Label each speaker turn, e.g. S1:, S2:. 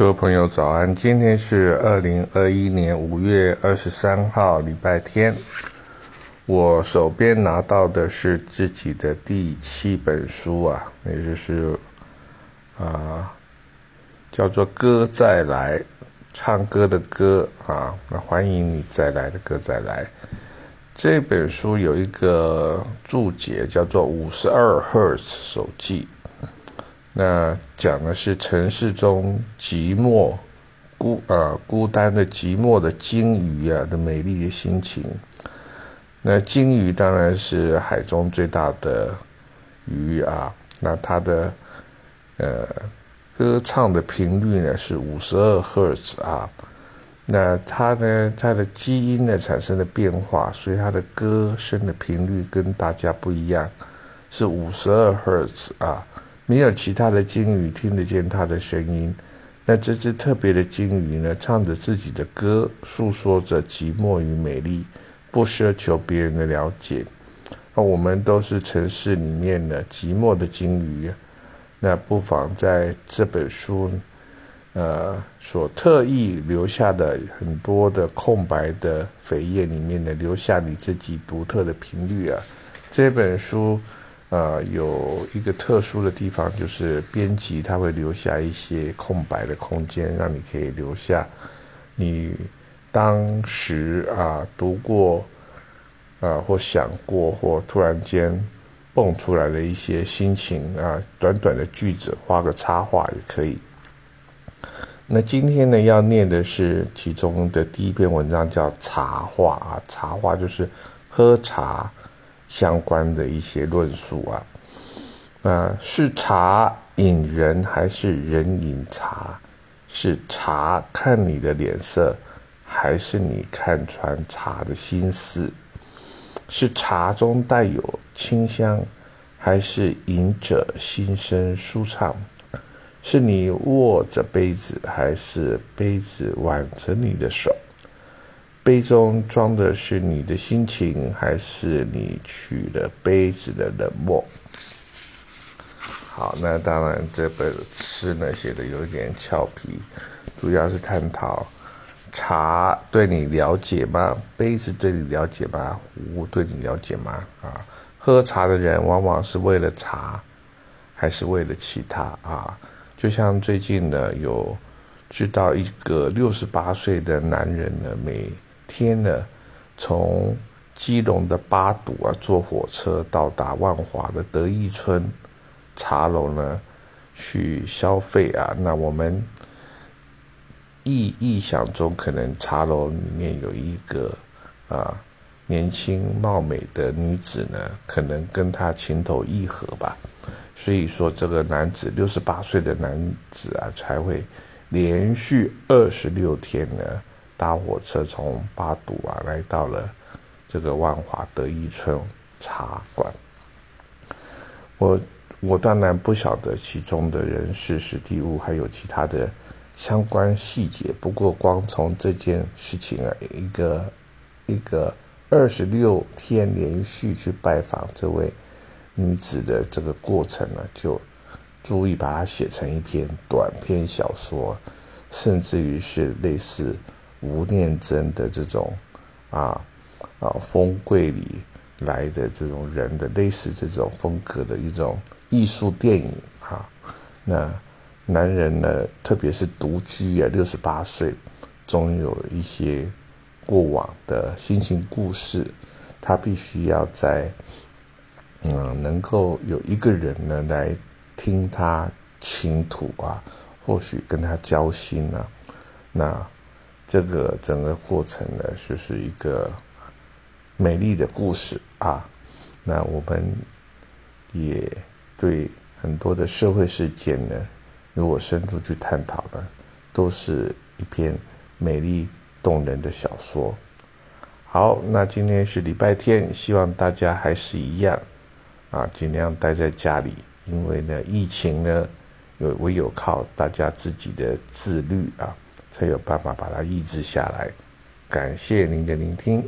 S1: 各位朋友早安，今天是二零二一年五月二十三号，礼拜天。我手边拿到的是自己的第七本书啊，也就是啊，叫做《歌再来》，唱歌的歌啊，那欢迎你再来的歌再来。这本书有一个注解，叫做《五十二赫兹手记》。那讲的是城市中寂寞、孤呃孤单的寂寞的鲸鱼啊的美丽的心情。那鲸鱼当然是海中最大的鱼啊。那它的呃歌唱的频率呢是五十二赫兹啊。那它呢它的基因呢产生了变化，所以它的歌声的频率跟大家不一样，是五十二赫兹啊。没有其他的鲸鱼听得见它的声音，那这只特别的鲸鱼呢，唱着自己的歌，诉说着寂寞与美丽，不奢求别人的了解。那我们都是城市里面的寂寞的鲸鱼，那不妨在这本书，呃，所特意留下的很多的空白的扉页里面呢，留下你自己独特的频率啊。这本书。呃，有一个特殊的地方，就是编辑他会留下一些空白的空间，让你可以留下你当时啊读过啊或想过或突然间蹦出来的一些心情啊，短短的句子画个插画也可以。那今天呢要念的是其中的第一篇文章，叫茶话啊，茶话就是喝茶。相关的一些论述啊，啊，是茶引人还是人引茶？是茶看你的脸色，还是你看穿茶的心思？是茶中带有清香，还是饮者心生舒畅？是你握着杯子，还是杯子挽着你的手？杯中装的是你的心情，还是你取了杯子的冷漠？好，那当然这本诗呢写的有点俏皮，主要是探讨茶对你了解吗？杯子对你了解吗？壶对你了解吗？啊，喝茶的人往往是为了茶，还是为了其他啊？就像最近呢，有知道一个六十八岁的男人呢，每天呢，从基隆的八堵啊，坐火车到达万华的德义村茶楼呢，去消费啊。那我们意意想中，可能茶楼里面有一个啊年轻貌美的女子呢，可能跟他情投意合吧。所以说，这个男子六十八岁的男子啊，才会连续二十六天呢。搭火车从八堵啊来到了这个万华德义村茶馆。我我当然不晓得其中的人事、实地物还有其他的相关细节。不过光从这件事情啊，一个一个二十六天连续去拜访这位女子的这个过程呢，就足以把它写成一篇短篇小说，甚至于是类似。吴念真的这种啊啊，风柜里来的这种人的类似这种风格的一种艺术电影啊，那男人呢，特别是独居啊，六十八岁，总有一些过往的心情故事，他必须要在嗯，能够有一个人呢来听他倾吐啊，或许跟他交心呢，那。这个整个过程呢，就是一个美丽的故事啊。那我们也对很多的社会事件呢，如果深入去探讨呢，都是一篇美丽动人的小说。好，那今天是礼拜天，希望大家还是一样啊，尽量待在家里，因为呢，疫情呢，有唯有靠大家自己的自律啊。才有办法把它抑制下来。感谢您的聆听。